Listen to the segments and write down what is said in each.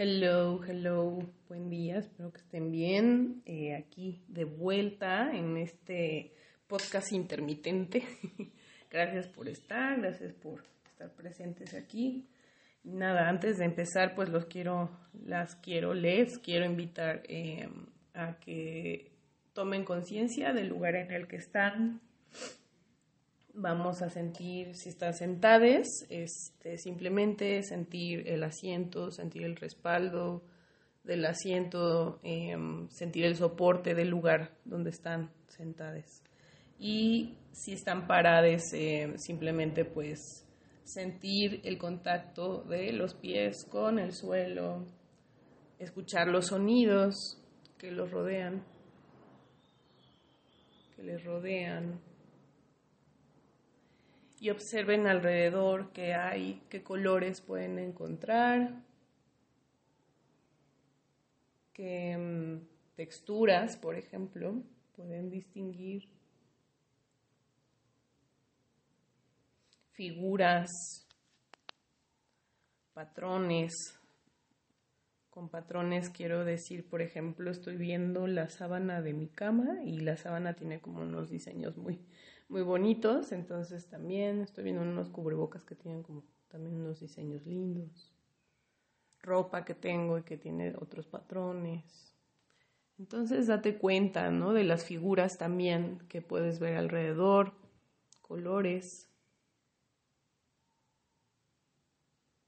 Hello, hello, buen día, espero que estén bien. Eh, aquí de vuelta en este podcast intermitente. gracias por estar, gracias por estar presentes aquí. Nada, antes de empezar, pues los quiero, las quiero, les quiero invitar eh, a que tomen conciencia del lugar en el que están, vamos a sentir, si están sentadas, este, simplemente sentir el asiento, sentir el respaldo del asiento, em, sentir el soporte del lugar donde están sentadas. Y si están paradas, em, simplemente pues sentir el contacto de los pies con el suelo, escuchar los sonidos que los rodean, que les rodean y observen alrededor qué hay, qué colores pueden encontrar, qué mm, texturas, por ejemplo, pueden distinguir, figuras, patrones. Con patrones quiero decir, por ejemplo, estoy viendo la sábana de mi cama y la sábana tiene como unos diseños muy, muy bonitos, entonces también estoy viendo unos cubrebocas que tienen como también unos diseños lindos, ropa que tengo y que tiene otros patrones. Entonces date cuenta, ¿no? De las figuras también que puedes ver alrededor, colores.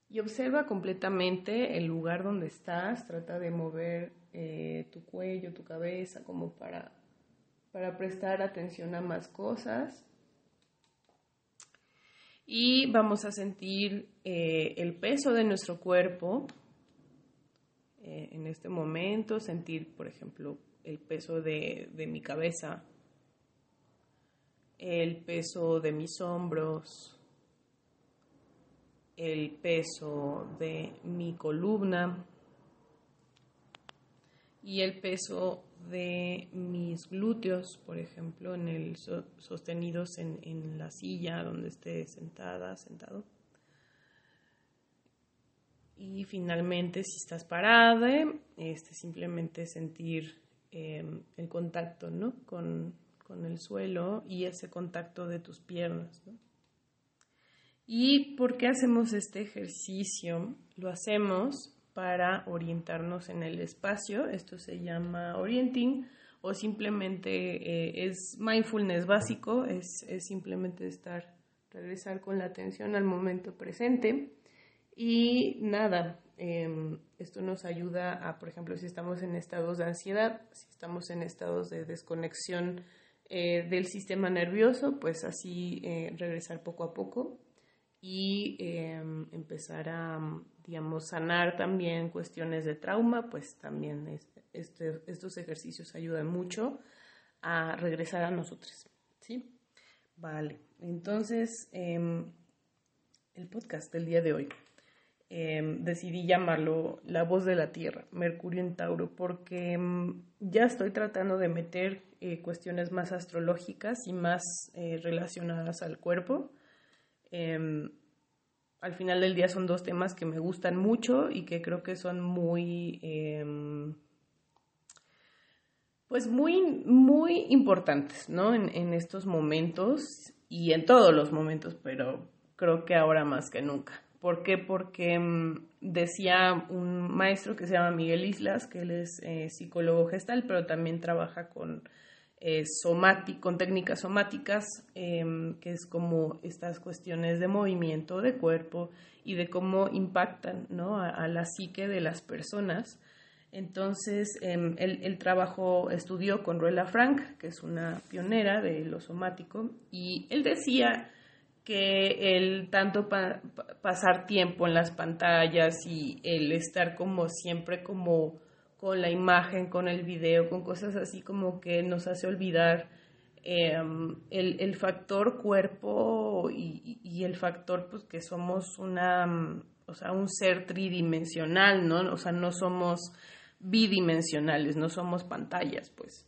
Y observa completamente el lugar donde estás, trata de mover eh, tu cuello, tu cabeza, como para para prestar atención a más cosas. Y vamos a sentir eh, el peso de nuestro cuerpo eh, en este momento, sentir, por ejemplo, el peso de, de mi cabeza, el peso de mis hombros, el peso de mi columna y el peso de mis glúteos, por ejemplo, en el sostenidos en, la silla donde esté sentada, sentado. Y finalmente, si estás parada, este, simplemente sentir em, el contacto ¿no? con, con, el suelo y ese contacto de tus piernas. ¿Y por qué hacemos este ejercicio? Lo hacemos para orientarnos en el espacio. Esto se llama orienting o simplemente eh, es mindfulness básico, es, simplemente estar, regresar con la atención al momento presente. Y nada, em, esto nos ayuda a, por ejemplo, si estamos en estados de ansiedad, si estamos en estados de desconexión eh, del sistema nervioso, pues así eh, regresar poco a poco y em, empezar a, digamos, sanar también cuestiones de trauma, pues también este, estos ejercicios ayudan mucho a regresar a nosotros, ¿sí? Vale, entonces em, el podcast del día de hoy em, decidí llamarlo La voz de la Tierra, Mercurio en Tauro, porque ya estoy tratando de meter eh, cuestiones más astrológicas y más eh, relacionadas al cuerpo Em, al final del día son dos temas que me gustan mucho y que creo que son muy, em, pues muy, muy importantes, ¿no? En, en, estos momentos y en todos los momentos, pero creo que ahora más que nunca. ¿Por qué? Porque em, decía un maestro que se llama Miguel Islas, que él es eh, psicólogo gestal, pero también trabaja con eh, con técnicas somáticas, em, que es como estas cuestiones de movimiento de cuerpo y de cómo impactan ¿no? a, la psique de las personas. Entonces, eh, él, trabajó, estudió con Ruela Frank, que es una pionera de lo somático, y él decía que el tanto pasar tiempo en las pantallas y el estar como siempre como con la imagen, con el video, con cosas así como que nos hace olvidar em, el, factor cuerpo y, el factor pues que somos una, o sea, un ser tridimensional, ¿no? O sea, no somos bidimensionales, no somos pantallas, pues.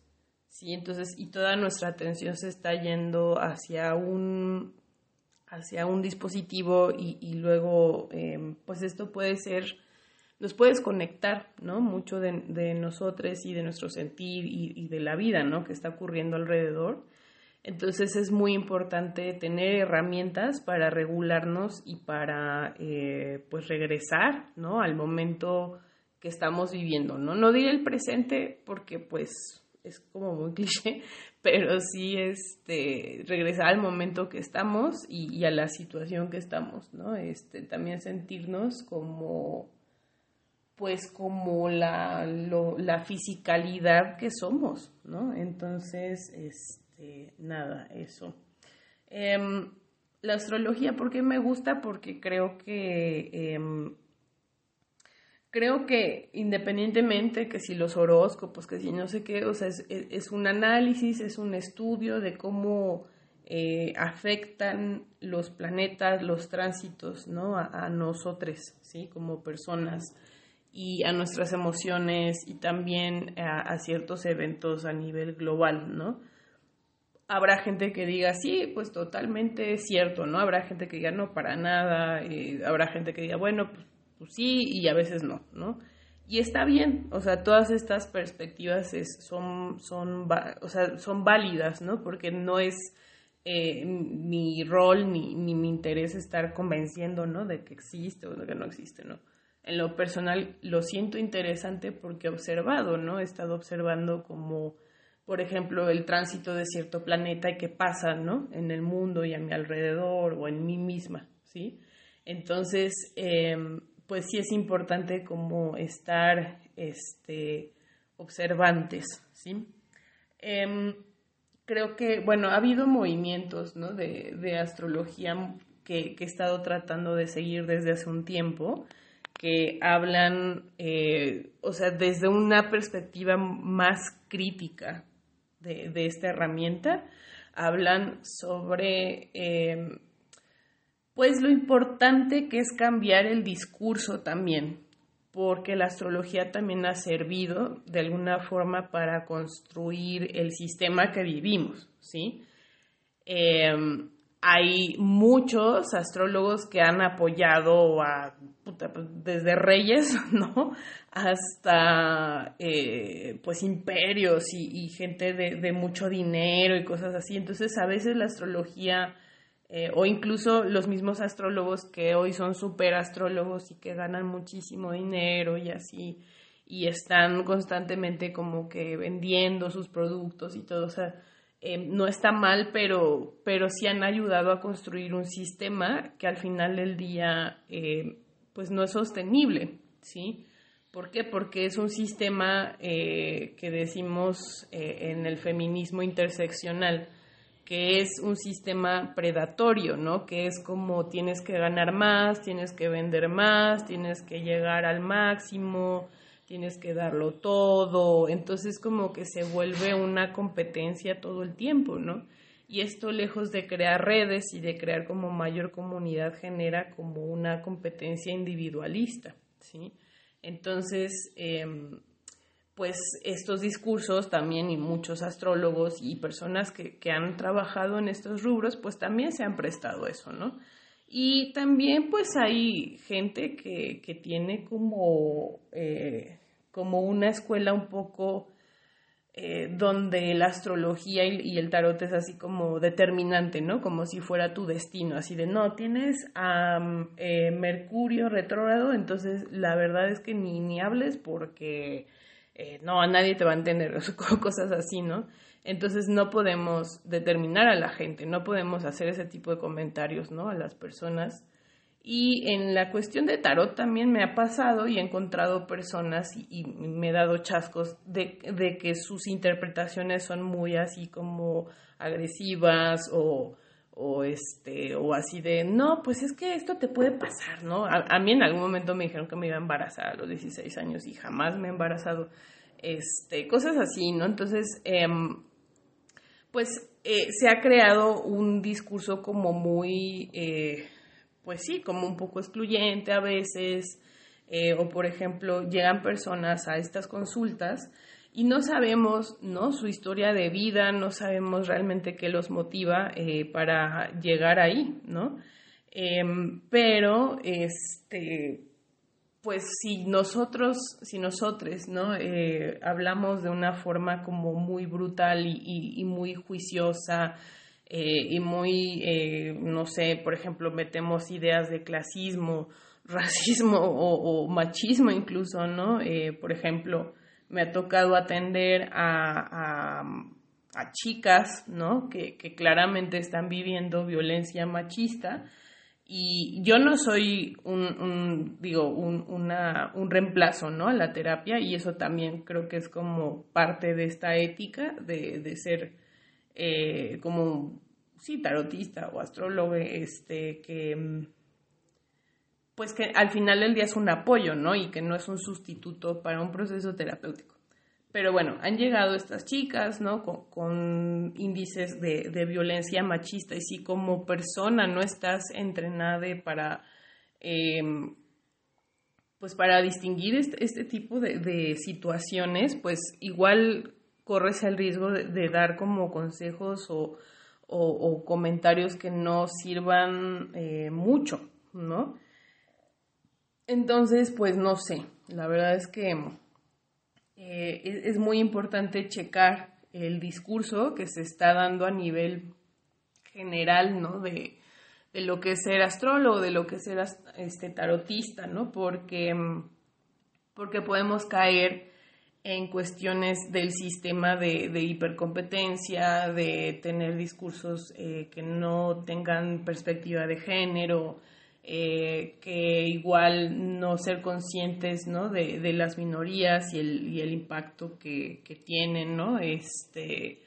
Sí, entonces, y toda nuestra atención se está yendo hacia un, hacia un dispositivo y, luego, em, pues esto puede ser nos puede desconectar, ¿no? Mucho de, nosotros y de nuestro sentir y, de la vida, ¿no? Que está ocurriendo alrededor. Entonces es muy importante tener herramientas para regularnos y para, eh, pues, regresar, ¿no? Al momento que estamos viviendo, ¿no? No diré el presente porque, pues, es como muy cliché, pero sí este, regresar al momento que estamos y, a la situación que estamos, ¿no? Este, también sentirnos como, pues como la, la fisicalidad que somos, ¿no? Entonces, este, nada, eso. Em, la astrología, ¿por qué me gusta? Porque creo que em, creo que independientemente que si los horóscopos, que si no sé qué, o sea, es, un análisis, es un estudio de cómo eh, afectan los planetas, los tránsitos, ¿no? A, nosotros, ¿sí? Como personas y a nuestras emociones y también a, ciertos eventos a nivel global, ¿no? Habrá gente que diga, sí, pues totalmente cierto, ¿no? Habrá gente que diga, no, para nada, eh, habrá gente que diga, bueno, pues pues sí y a veces no, ¿no? Y está bien, o sea, todas estas perspectivas son, son, o sea, son válidas, ¿no? Porque no es eh, mi rol ni, ni, mi interés estar convenciendo, ¿no? De que existe o de que no existe, ¿no? En lo personal lo siento interesante porque he observado, ¿no? He estado observando como, por ejemplo, el tránsito de cierto planeta y qué pasa, ¿no? En el mundo y a mi alrededor o en mí misma, ¿sí? Entonces, eh, pues sí es importante como estar este, observantes, ¿sí? Em, creo que, bueno, ha habido movimientos ¿no? de, astrología que, he estado tratando de seguir desde hace un tiempo, que hablan, eh, o sea, desde una perspectiva más crítica de, esta herramienta, hablan sobre... Em, pues lo importante que es cambiar el discurso también, porque la astrología también ha servido de alguna forma para construir el sistema que vivimos, ¿sí? Em, hay muchos astrólogos que han apoyado a, desde reyes, ¿no? Hasta, eh, pues, imperios y, gente de, de, mucho dinero y cosas así. Entonces, a veces la astrología eh, o incluso los mismos astrólogos que hoy son super astrólogos y que ganan muchísimo dinero y así, y están constantemente como que vendiendo sus productos y todo, o sea, eh, no está mal, pero, pero sí han ayudado a construir un sistema que al final del día eh, pues no es sostenible, ¿sí? ¿Por qué? Porque es un sistema que decimos en el feminismo interseccional, que es un sistema predatorio, ¿no? Que es como tienes que ganar más, tienes que vender más, tienes que llegar al máximo, tienes que darlo todo, entonces como que se vuelve una competencia todo el tiempo, ¿no? Y esto lejos de crear redes y de crear como mayor comunidad genera como una competencia individualista, ¿sí? Entonces, em, pues estos discursos también y muchos astrólogos y personas que, han trabajado en estos rubros, pues también se han prestado eso, ¿no? Y también pues hay gente que, tiene como, eh, como una escuela un poco eh, donde la astrología y, el tarot es así como determinante, ¿no? Como si fuera tu destino, así de, no, tienes a eh, Mercurio retrógrado, entonces la verdad es que ni, ni hables porque eh, no, a nadie te va a entender, cosas así, ¿no? Entonces no podemos determinar a la gente, no podemos hacer ese tipo de comentarios, ¿no? A las personas. Y en la cuestión de tarot también me ha pasado y he encontrado personas y, me he dado chascos de, de, que sus interpretaciones son muy así como agresivas o, o este o así de no pues es que esto te puede pasar no a, mí en algún momento me dijeron que me iba a embarazar a los 16 años y jamás me he embarazado este cosas así no entonces em, pues eh, se ha creado un discurso como muy eh, pues sí como un poco excluyente a veces eh, o por ejemplo llegan personas a estas consultas y no sabemos ¿no? su historia de vida, no sabemos realmente qué los motiva eh, para llegar ahí, ¿no? Em, pero, este, pues si nosotros, si nosotros, ¿no? Eh, hablamos de una forma como muy brutal y, muy juiciosa eh, y muy, eh, no sé, por ejemplo, metemos ideas de clasismo, racismo o, machismo incluso, ¿no? por ejemplo, me ha tocado atender a, a, chicas, ¿no? Que, que claramente están viviendo violencia machista y yo no soy un, digo, un, un reemplazo, ¿no? A la terapia y eso también creo que es como parte de esta ética de, de ser eh, como, sí, tarotista o astrólogo, este, que, pues que al final del día es un apoyo, ¿no? Y que no es un sustituto para un proceso terapéutico. Pero bueno, han llegado estas chicas, ¿no? Con, índices de, violencia machista y si como persona no estás entrenada para, em, pues para distinguir este, este tipo de, situaciones, pues igual corres el riesgo de, dar como consejos o, comentarios que no sirvan eh, mucho, ¿no? Entonces, pues no sé, la verdad es que eh, es, muy importante checar el discurso que se está dando a nivel general, ¿no? De, lo que es ser astrólogo, de lo que es ser este, tarotista, ¿no? Porque, porque podemos caer en cuestiones del sistema de, hipercompetencia, de tener discursos eh, que no tengan perspectiva de género, eh, que igual no ser conscientes ¿no? De, de, las minorías y el, y el impacto que, que, tienen ¿no? este,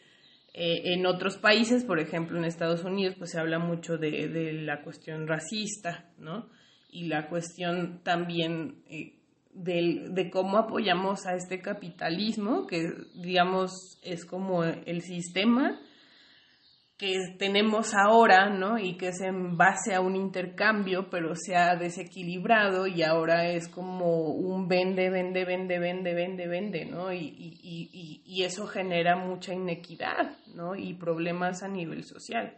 eh, en otros países, por ejemplo en Estados Unidos, pues se habla mucho de, de la cuestión racista ¿no? y la cuestión también eh, de, de cómo apoyamos a este capitalismo, que digamos es como el sistema que tenemos ahora, ¿no? Y que es en base a un intercambio, pero se ha desequilibrado y ahora es como un vende, vende, vende, vende, vende, vende, ¿no? Y, y, y, eso genera mucha inequidad, ¿no? Y problemas a nivel social.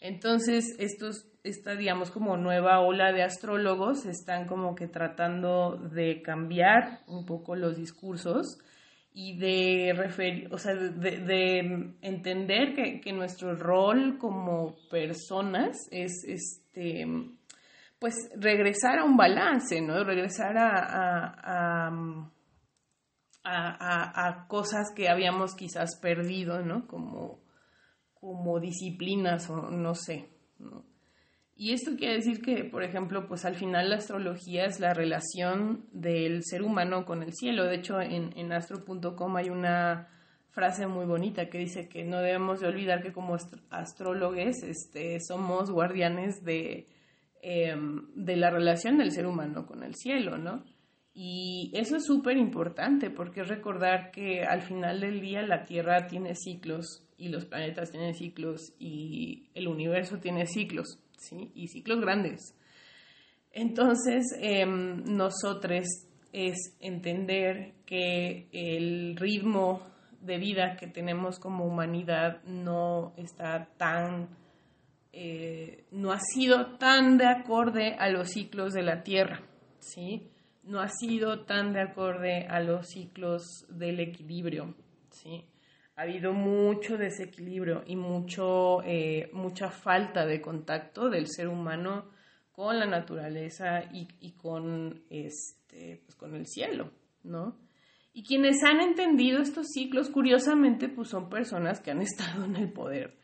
Entonces, estos, esta, digamos, como nueva ola de astrólogos están como que tratando de cambiar un poco los discursos y de referir, o sea, de, entender que, nuestro rol como personas es este pues regresar a un balance, ¿no? Regresar a, a, cosas que habíamos quizás perdido, ¿no? Como, como disciplinas o no sé, ¿no? Y esto quiere decir que, por ejemplo, pues al final la astrología es la relación del ser humano con el cielo. De hecho, en, en astro.com hay una frase muy bonita que dice que no debemos de olvidar que como astrólogos este, somos guardianes de, em, de la relación del ser humano con el cielo, ¿no? Y eso es súper importante porque es recordar que al final del día la Tierra tiene ciclos y los planetas tienen ciclos y el universo tiene ciclos. Y ciclos grandes. Entonces, em, nosotros es entender que el ritmo de vida que tenemos como humanidad no está tan, eh, no ha sido tan de acorde a los ciclos de la Tierra, ¿sí? No ha sido tan de acorde a los ciclos del equilibrio, ¿sí? Ha habido mucho desequilibrio y mucho, eh, mucha falta de contacto del ser humano con la naturaleza y, con, este, pues con el cielo, ¿no? Y quienes han entendido estos ciclos, curiosamente, pues son personas que han estado en el poder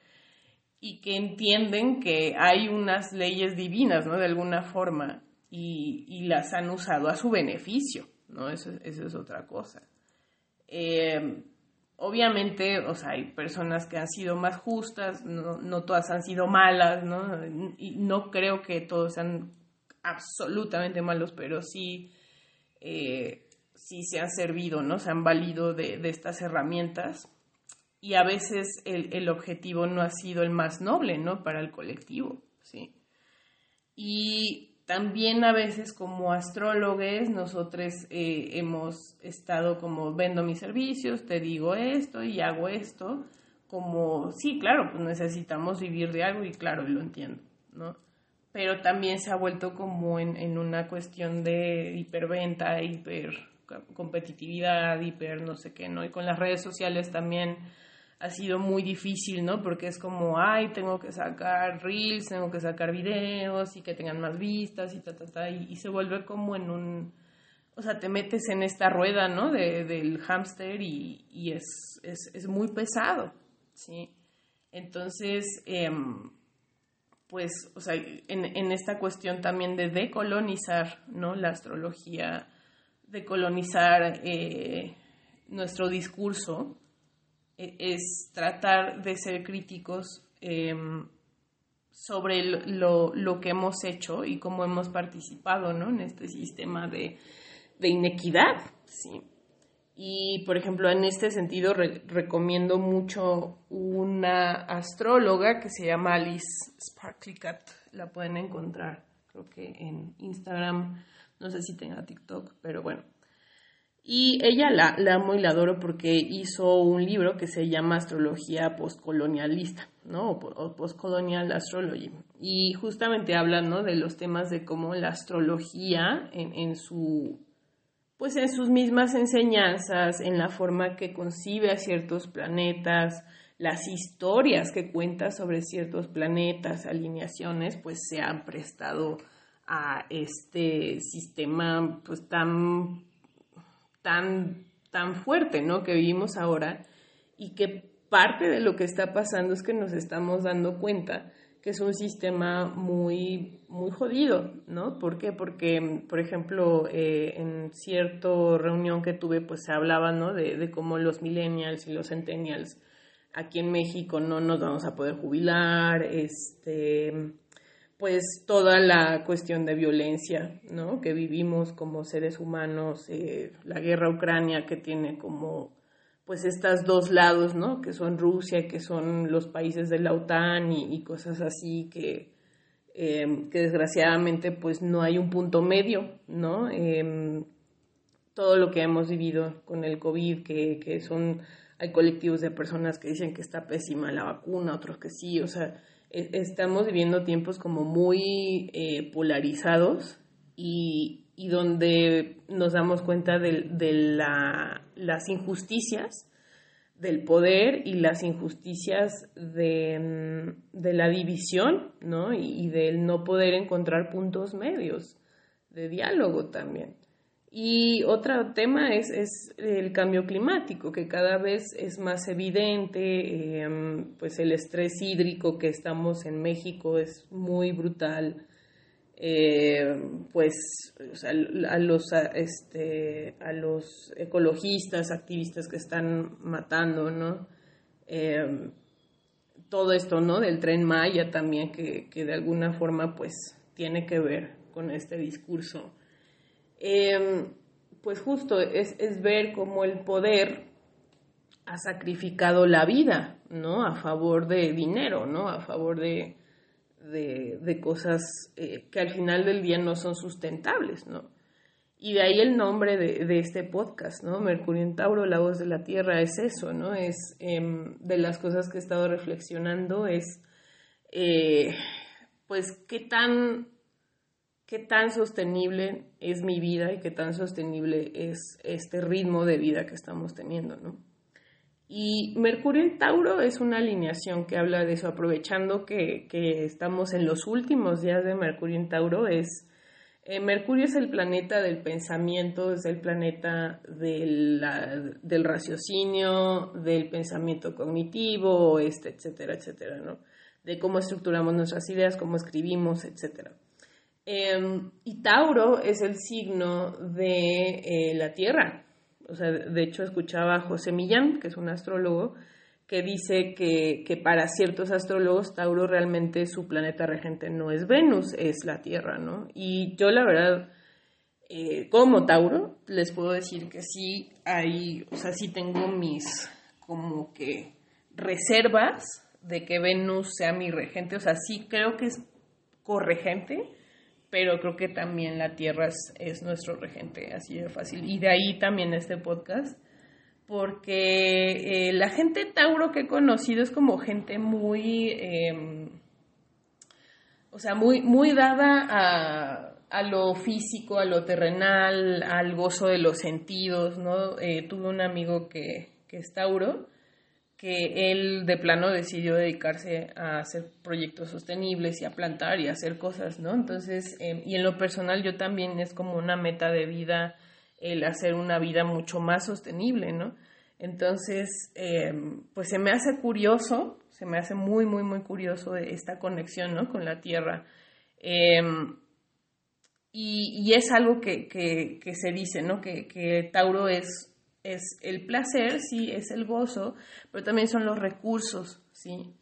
y que entienden que hay unas leyes divinas, ¿no? De alguna forma, y, las han usado a su beneficio, ¿no? Eso, eso es otra cosa. Eh, obviamente, o sea, hay personas que han sido más justas, no, todas han sido malas, ¿no? Y no creo que todos sean absolutamente malos, pero sí, eh, sí se han servido, ¿no? Se han valido de, estas herramientas y a veces el, el, objetivo no ha sido el más noble, ¿no? Para el colectivo, ¿sí? Y también a veces como astrólogos nosotros eh, hemos estado como vendo mis servicios, te digo esto y hago esto, como sí, claro, pues necesitamos vivir de algo y claro, lo entiendo, ¿no? pero también se ha vuelto como en, en una cuestión de hiperventa, hiper competitividad, hiper no sé qué, ¿no? Y con las redes sociales también ha sido muy difícil, ¿no? Porque es como, ay, tengo que sacar reels, tengo que sacar videos y que tengan más vistas y ta, ta, ta, y, se vuelve como en un, o sea, te metes en esta rueda, ¿no? De, del hámster y, y es, es, es, muy pesado, ¿sí? Entonces, em, pues, o sea, en, en esta cuestión también de decolonizar, ¿no? La astrología, decolonizar eh, nuestro discurso, es tratar de ser críticos em, sobre lo, lo, que hemos hecho y cómo hemos participado ¿no? en este sistema de, de inequidad. ¿sí? Y, por ejemplo, en este sentido recomiendo mucho una astróloga que se llama Alice Sparklycat. La pueden encontrar, creo que en Instagram. No sé si tenga TikTok, pero bueno. Y ella la, la amo y la adoro porque hizo un libro que se llama Astrología Postcolonialista, ¿no? O, Postcolonial Astrology. Y justamente habla, ¿no? De los temas de cómo la astrología en, en su pues en sus mismas enseñanzas, en la forma que concibe a ciertos planetas, las historias que cuenta sobre ciertos planetas, alineaciones, pues se han prestado a este sistema pues tan tan, tan fuerte, ¿no? Que vivimos ahora y que parte de lo que está pasando es que nos estamos dando cuenta que es un sistema muy, muy jodido, ¿no? ¿Por qué? Porque, por ejemplo, eh, en cierta reunión que tuve, pues se hablaba, ¿no? De, de cómo los millennials y los centennials aquí en México no nos vamos a poder jubilar, este, pues toda la cuestión de violencia ¿no? que vivimos como seres humanos, eh, la guerra ucrania que tiene como pues estos dos lados, ¿no? que son Rusia, que son los países de la OTAN y, cosas así que, em, que desgraciadamente pues no hay un punto medio, ¿no? Em, todo lo que hemos vivido con el COVID, que, que son, hay colectivos de personas que dicen que está pésima la vacuna, otros que sí, o sea, estamos viviendo tiempos como muy eh, polarizados y, donde nos damos cuenta de, la, las injusticias del poder y las injusticias de, de la división, ¿no? Y, y, del no poder encontrar puntos medios de diálogo también. Y otro tema es, es, el cambio climático, que cada vez es más evidente, em, pues el estrés hídrico que estamos en México es muy brutal, em, pues a, los, este, a los ecologistas, activistas que están matando, ¿no? Em, todo esto, ¿no? Del tren Maya también, que, que de alguna forma, pues, tiene que ver con este discurso Em, pues justo es, ver cómo el poder ha sacrificado la vida, ¿no? A favor de dinero, ¿no? A favor de, de, cosas eh, que al final del día no son sustentables, ¿no? Y de ahí el nombre de, este podcast, ¿no? Mercurio en Tauro, la voz de la Tierra, es eso, ¿no? Es em, de las cosas que he estado reflexionando, es, eh, pues, qué tan qué tan sostenible es mi vida y qué tan sostenible es este ritmo de vida que estamos teniendo, ¿no? Y Mercurio en Tauro es una alineación que habla de eso, aprovechando que, estamos en los últimos días de Mercurio en Tauro, es... Eh, Mercurio es el planeta del pensamiento, es el planeta del, del raciocinio, del pensamiento cognitivo, este, etcétera, etcétera, ¿no? De cómo estructuramos nuestras ideas, cómo escribimos, etcétera. Em, y Tauro es el signo de eh, la Tierra. O sea, de hecho escuchaba a José Millán, que es un astrólogo, que dice que, para ciertos astrólogos Tauro realmente su planeta regente no es Venus, es la Tierra, ¿no? Y yo la verdad, eh, como Tauro, les puedo decir que sí hay, o sea, sí tengo mis como que reservas de que Venus sea mi regente, o sea, sí creo que es corregente, pero creo que también la Tierra es, nuestro regente, así de fácil. Y de ahí también este podcast, porque eh, la gente Tauro que he conocido es como gente muy, em, o sea, muy, muy dada a, a, lo físico, a lo terrenal, al gozo de los sentidos, ¿no? Eh, tuve un amigo que, que es Tauro, que él de plano decidió dedicarse a hacer proyectos sostenibles y a plantar y a hacer cosas, ¿no? Entonces, em, y en lo personal yo también es como una meta de vida el hacer una vida mucho más sostenible, ¿no? Entonces, em, pues se me hace curioso, se me hace muy, muy, muy curioso esta conexión, ¿no? Con la tierra. Em, y, es algo que, que, se dice, ¿no? Que, que Tauro es, es el placer, sí, es el gozo, pero también son los recursos, ¿sí?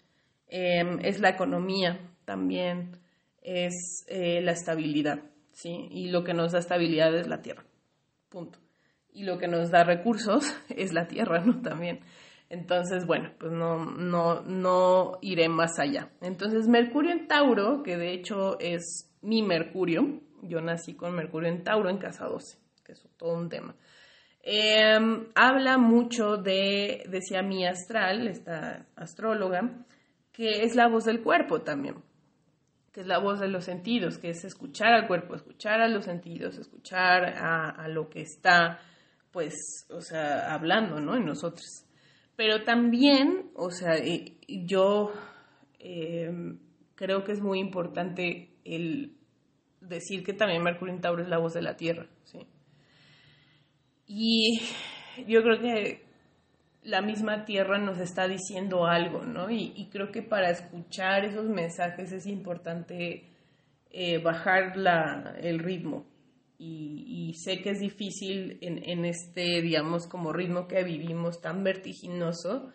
Em, es la economía también, es eh, la estabilidad, ¿sí? Y lo que nos da estabilidad es la tierra, punto y lo que nos da recursos es la tierra, ¿no? También. Entonces, bueno, pues no, no, no iré más allá. Entonces, Mercurio en Tauro, que de hecho es mi Mercurio, yo nací con Mercurio en Tauro en casa 12, que es todo un tema. Em, habla mucho de, decía mi astral, esta astróloga, que es la voz del cuerpo también, que es la voz de los sentidos, que es escuchar al cuerpo, escuchar a los sentidos, escuchar a, lo que está pues, o sea, hablando, ¿no? En nosotros. Pero también, o sea, yo em, creo que es muy importante el decir que también Mercurio en Tauro es la voz de la Tierra, ¿sí? Y yo creo que la misma Tierra nos está diciendo algo, ¿no? Y, creo que para escuchar esos mensajes es importante eh, bajar la, el ritmo, y, sé que es difícil en, este, digamos, como ritmo que vivimos tan vertiginoso.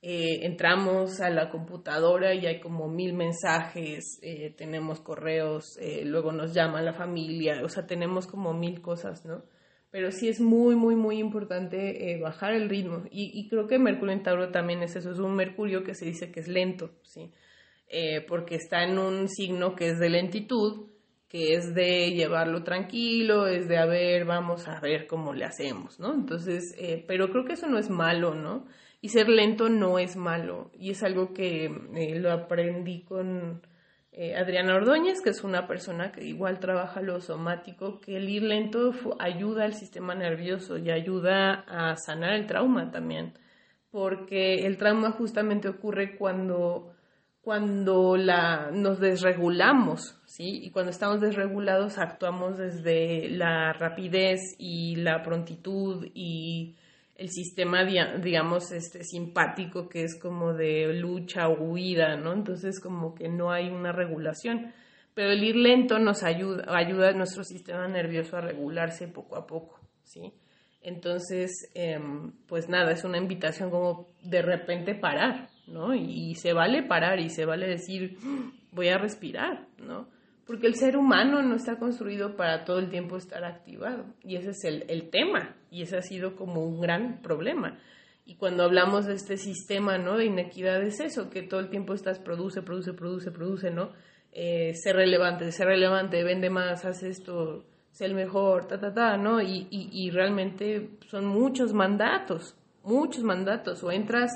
Eh, entramos a la computadora y hay como mil mensajes, eh, tenemos correos, luego nos llama la familia, o sea, tenemos como mil cosas, ¿no? Pero sí es muy, muy, muy importante bajar el ritmo. Y, creo que Mercurio en Tauro también es eso, es un Mercurio que se dice que es lento, ¿sí? porque está en un signo que es de lentitud, que es de llevarlo tranquilo, es de a ver, vamos a ver cómo le hacemos, ¿no? Entonces, eh, pero creo que eso no es malo, ¿no? Y ser lento no es malo. Y es algo que eh, lo aprendí con eh, Adriana Ordóñez, que es una persona que igual trabaja lo somático, que el ir lento ayuda al sistema nervioso y ayuda a sanar el trauma también. Porque el trauma justamente ocurre cuando cuando la, nos desregulamos, ¿sí? Y cuando estamos desregulados actuamos desde la rapidez y la prontitud y el sistema, digamos, este, simpático que es como de lucha o huida, ¿no? Entonces como que no hay una regulación. Pero el ir lento nos ayuda, ayuda a nuestro sistema nervioso a regularse poco a poco, ¿sí? Entonces, em, pues nada, es una invitación como de repente parar, ¿no? Y, se vale parar y se vale decir, voy a respirar, ¿no? Porque el ser humano no está construido para todo el tiempo estar activado. Y ese es el, tema. Y ese ha sido como un gran problema. Y cuando hablamos de este sistema, ¿no? De inequidad es eso, que todo el tiempo estás produce, produce, produce, produce, ¿no? Eh, ser relevante, ser relevante, vende más, haz esto, sé el mejor, ta, ta, ta, ¿no? Y, y, y realmente son muchos mandatos, muchos mandatos. O entras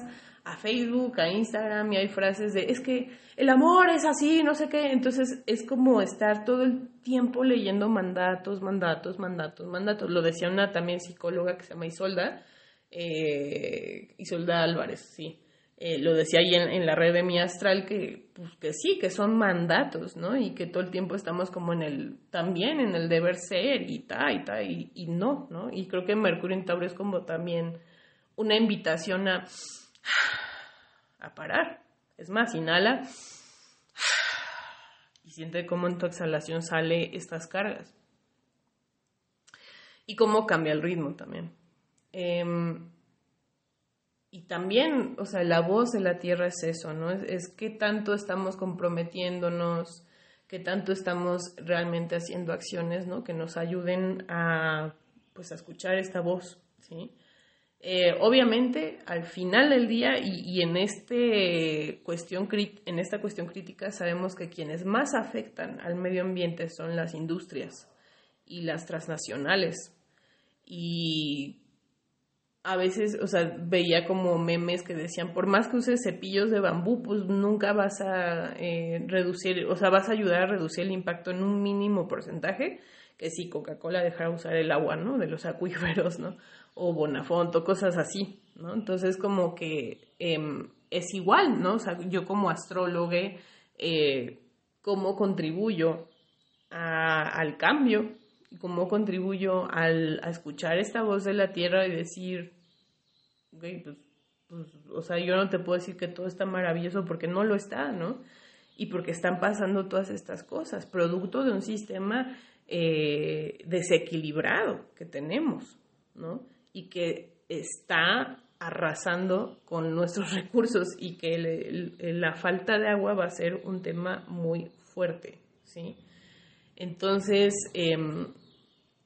a Facebook, a Instagram y hay frases de es que el amor es así, no sé qué. Entonces es como estar todo el tiempo leyendo mandatos, mandatos, mandatos, mandatos. Lo decía una también psicóloga que se llama Isolda, eh, Isolda Álvarez, sí. Eh, lo decía ahí en, la red de mi astral que, pues, que sí, que son mandatos, ¿no? Y que todo el tiempo estamos como en el, también en el deber ser y ta, y ta, y, y no, ¿no? Y creo que Mercurio en Tauro es como también una invitación a a parar. Es más, inhala y siente cómo en tu exhalación sale estas cargas. Y cómo cambia el ritmo también. Em, y también, o sea, la voz de la tierra es eso, ¿no? Es, es qué tanto estamos comprometiéndonos, qué tanto estamos realmente haciendo acciones, ¿no? Que nos ayuden a, pues, a escuchar esta voz, ¿sí? Eh, obviamente, al final del día y, en, este cuestión, en esta cuestión crítica sabemos que quienes más afectan al medio ambiente son las industrias y las transnacionales. Y a veces, o sea, veía como memes que decían, por más que uses cepillos de bambú, pues nunca vas a eh, reducir, o sea, vas a ayudar a reducir el impacto en un mínimo porcentaje, que si Coca-Cola dejara usar el agua, ¿no? De los acuíferos, ¿no? O Bonafonto, cosas así, ¿no? Entonces, como que em, es igual, ¿no? O sea, yo como astrólogo, eh, ¿cómo contribuyo al cambio? cómo contribuyo al, a escuchar esta voz de la tierra y decir, pues, pues, o sea, yo no te puedo decir que todo está maravilloso porque no lo está, ¿no? Y porque están pasando todas estas cosas, producto de un sistema eh, desequilibrado que tenemos, ¿no? Y que está arrasando con nuestros recursos y que la falta de agua va a ser un tema muy fuerte, ¿sí? Entonces, em,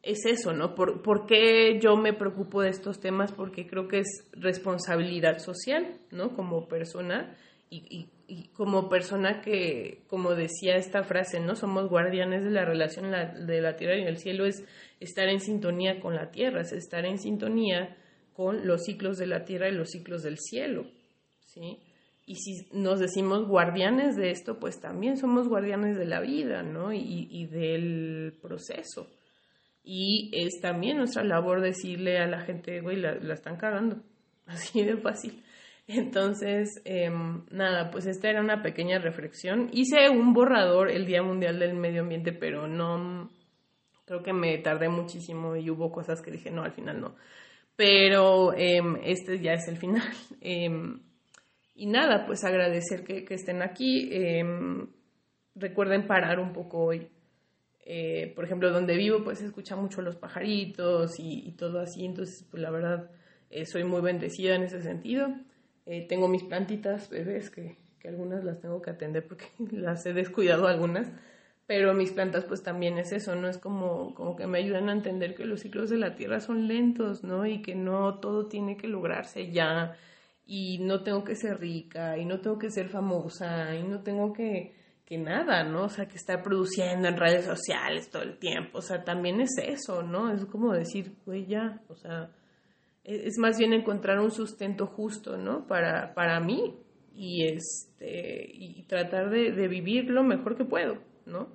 es eso, ¿no? ¿Por, qué yo me preocupo de estos temas? Porque creo que es responsabilidad social, ¿no? Como persona y, como persona que, como decía esta frase, ¿no? Somos guardianes de la relación de la tierra y el cielo, es estar en sintonía con la tierra, es estar en sintonía con los ciclos de la tierra y los ciclos del cielo, ¿sí? Y si nos decimos guardianes de esto, pues también somos guardianes de la vida, ¿no? y del proceso. Y es también nuestra labor decirle a la gente, güey, la, están cagando. Así de fácil. Entonces, em, nada, pues esta era una pequeña reflexión. Hice un borrador el Día Mundial del Medio Ambiente, pero no, creo que me tardé muchísimo y hubo cosas que dije, no, al final no. Pero em, este ya es el final. Em, y nada, pues agradecer que, estén aquí. recuerden parar un poco hoy eh, por ejemplo, donde vivo, pues se escucha mucho los pajaritos y, todo así, entonces, pues la verdad, eh, soy muy bendecida en ese sentido. Eh, tengo mis plantitas bebés, que, que, algunas las tengo que atender porque las he descuidado algunas, pero mis plantas pues también es eso, ¿no? Es como, como que me ayudan a entender que los ciclos de la Tierra son lentos, ¿no? Y que no todo tiene que lograrse ya, y no tengo que ser rica, y no tengo que ser famosa, y no tengo que que nada, ¿no? O sea, que estar produciendo en redes sociales todo el tiempo, o sea, también es eso, ¿no? Es como decir, güey, ya, o sea, es más bien encontrar un sustento justo, ¿no? Para, para mí y, este, y tratar de, vivir lo mejor que puedo, ¿no?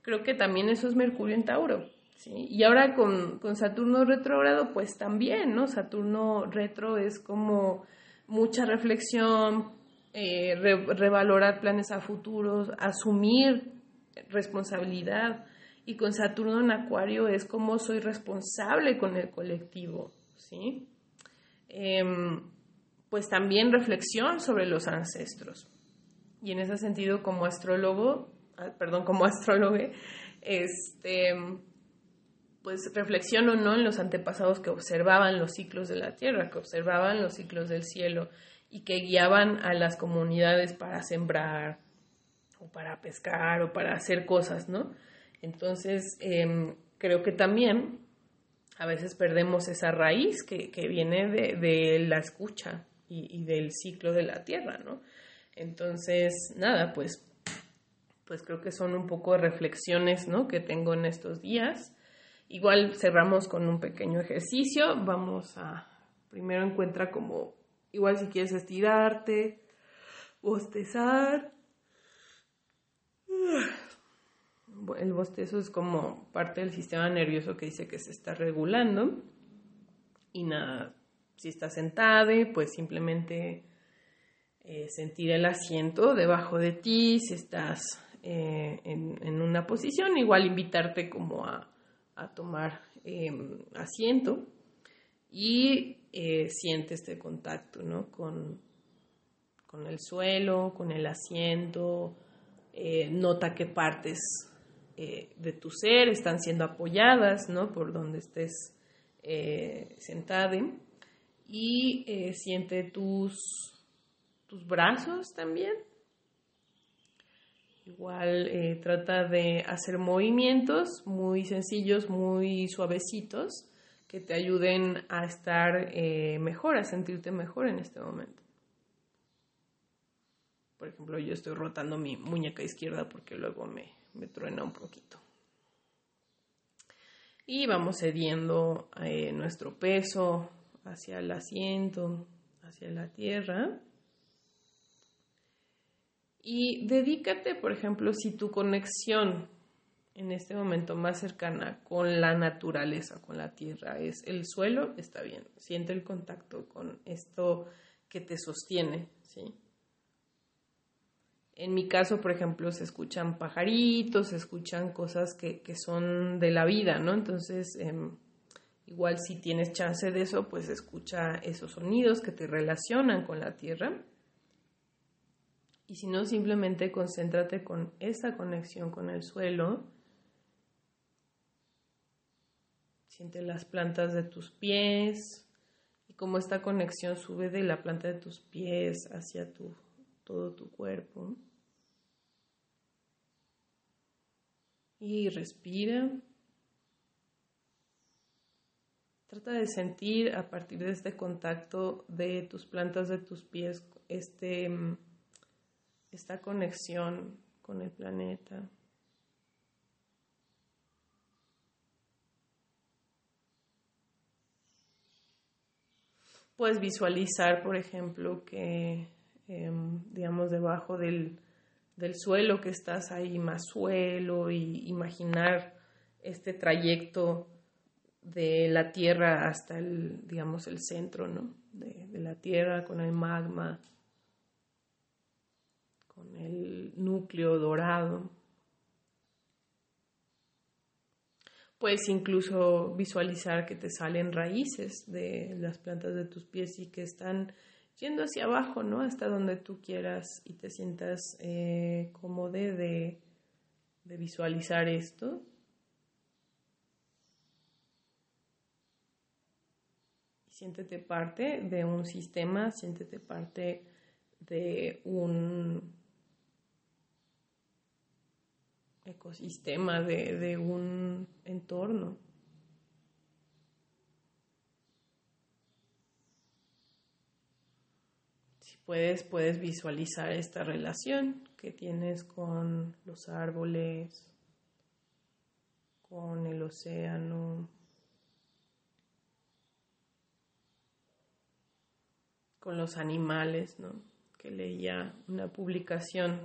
Creo que también eso es Mercurio en Tauro, ¿sí? Y ahora con, con Saturno retrógrado, pues también, ¿no? Saturno retro es como mucha reflexión, eh, revalorar planes a futuros, asumir responsabilidad. Y con Saturno en Acuario es como soy responsable con el colectivo, ¿sí? Em, pues también reflexión sobre los ancestros. Y en ese sentido, como astrólogo, ah, perdón, como astrólogo, este, pues reflexiono no en los antepasados que observaban los ciclos de la Tierra, que observaban los ciclos del cielo y que guiaban a las comunidades para sembrar o para pescar o para hacer cosas, ¿no? Entonces, em, creo que también a veces perdemos esa raíz que, viene de, la escucha y, del ciclo de la tierra, ¿no? Entonces, nada, pues, pues creo que son un poco de reflexiones, ¿no? Que tengo en estos días. Igual cerramos con un pequeño ejercicio. Vamos a, primero encuentra como Igual si quieres estirarte, bostezar. El bostezo es como parte del sistema nervioso que dice que se está regulando. Y nada, si estás sentada, pues simplemente eh, sentir el asiento debajo de ti. Si estás eh, en, una posición, igual invitarte como a, tomar em, asiento. Y eh, siente este contacto, ¿no? Con, con, el suelo, con el asiento, nota qué partes eh, de tu ser están siendo apoyadas, ¿no? Por donde estés sentado y siente tus, tus brazos también. Igual trata de hacer movimientos muy sencillos, muy suavecitos que te ayuden a estar eh, mejor, a sentirte mejor en este momento. Por ejemplo, yo estoy rotando mi muñeca izquierda porque luego me, me truena un poquito. Y vamos cediendo eh, nuestro peso hacia el asiento, hacia la tierra. Y dedícate, por ejemplo, si tu conexión en este momento más cercana con la naturaleza, con la tierra, es el suelo, está bien. Siente el contacto con esto que te sostiene, ¿sí? En mi caso, por ejemplo, se escuchan pajaritos, se escuchan cosas que, son de la vida, ¿no? Entonces, em, igual si tienes chance de eso, pues escucha esos sonidos que te relacionan con la tierra. Y si no, simplemente concéntrate con esa conexión con el suelo Siente las plantas de tus pies y cómo esta conexión sube de la planta de tus pies hacia tu, todo tu cuerpo. Y respira. Trata de sentir a partir de este contacto de tus plantas de tus pies este, esta conexión con el planeta. Puedes visualizar, por ejemplo, que, em, digamos, debajo del, suelo que estás ahí más suelo y imaginar este trayecto de la Tierra hasta el, digamos, el centro, ¿no? De, de la Tierra con el magma, con el núcleo dorado. Puedes incluso visualizar que te salen raíces de las plantas de tus pies y que están yendo hacia abajo, ¿no? Hasta donde tú quieras y te sientas eh, cómodo de, de visualizar esto. Siéntete parte de un sistema, siéntete parte de un ecosistema, de, un entorno. Puedes, puedes visualizar esta relación que tienes con los árboles, con el océano, con los animales, ¿no? Que leía una publicación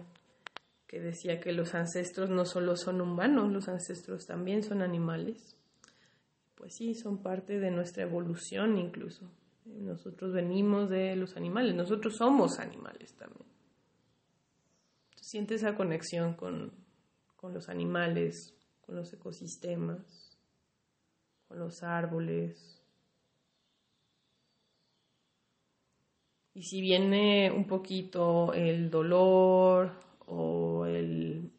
que decía que los ancestros no solo son humanos, los ancestros también son animales. Pues sí, son parte de nuestra evolución incluso. Nosotros venimos de los animales, nosotros somos animales también. Siente esa conexión con, con los animales, con los ecosistemas, con los árboles. Y si viene un poquito el dolor o el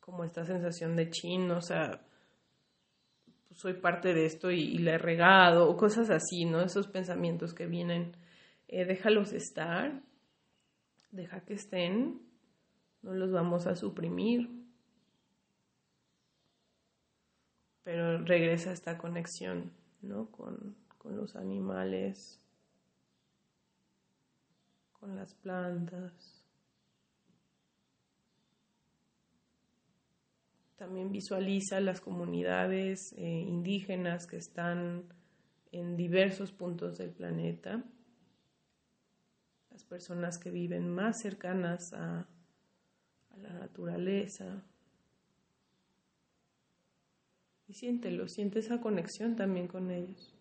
como esta sensación de chin, o sea, pues, soy parte de esto y, le he regado, o cosas así, ¿no? Esos pensamientos que vienen, eh, déjalos estar, deja que estén, no los vamos a suprimir, pero regresa esta conexión, ¿no? Con, con los animales, con las plantas. También visualiza las comunidades eh, indígenas que están en diversos puntos del planeta, las personas que viven más cercanas a, a la naturaleza. Y siéntelo, siente esa conexión también con ellos.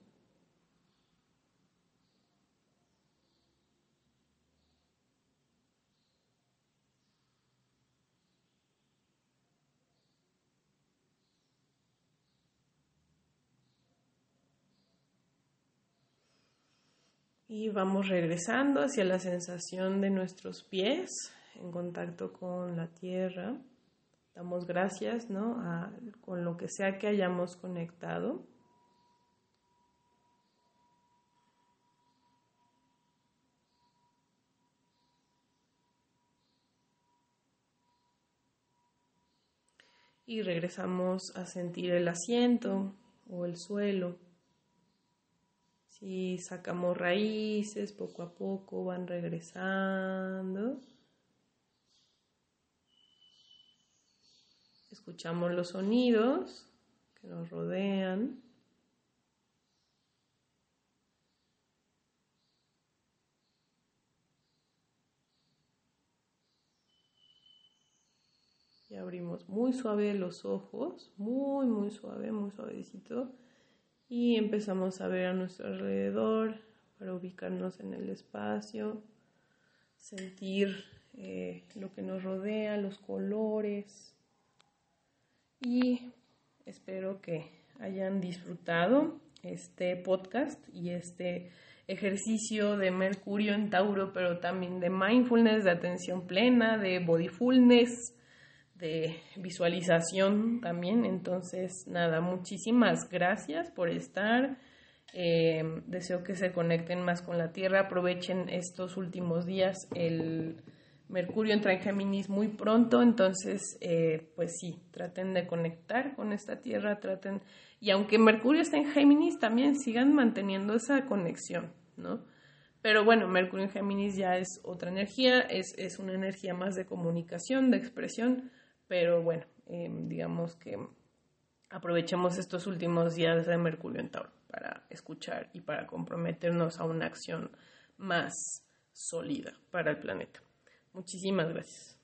Y vamos regresando hacia la sensación de nuestros pies en contacto con la tierra. Damos gracias ¿no? con lo que sea que hayamos conectado. Y regresamos a sentir el asiento o el suelo. Si sacamos raíces, poco a poco van regresando. Escuchamos los sonidos que nos rodean. y abrimos muy suave los ojos, muy, muy suave, muy suavecito. Y empezamos a ver a nuestro alrededor para ubicarnos en el espacio, sentir eh, lo que nos rodea, los colores. Y espero que hayan disfrutado este podcast y este ejercicio de Mercurio en Tauro, pero también de mindfulness, de atención plena, de bodyfulness, de visualización también. Entonces, nada, muchísimas gracias por estar. Eh, deseo que se conecten más con la Tierra, aprovechen estos últimos días. El Mercurio entra en Géminis muy pronto, entonces, eh, pues sí, traten de conectar con esta Tierra, traten, y aunque Mercurio esté en Géminis, también sigan manteniendo esa conexión. ¿no? Pero bueno, Mercurio en Géminis ya es otra energía, es, es una energía más de comunicación, de expresión, pero bueno, em, digamos que aprovechemos estos últimos días de Mercurio en Tauro para escuchar y para comprometernos a una acción más sólida para el planeta. Muchísimas gracias.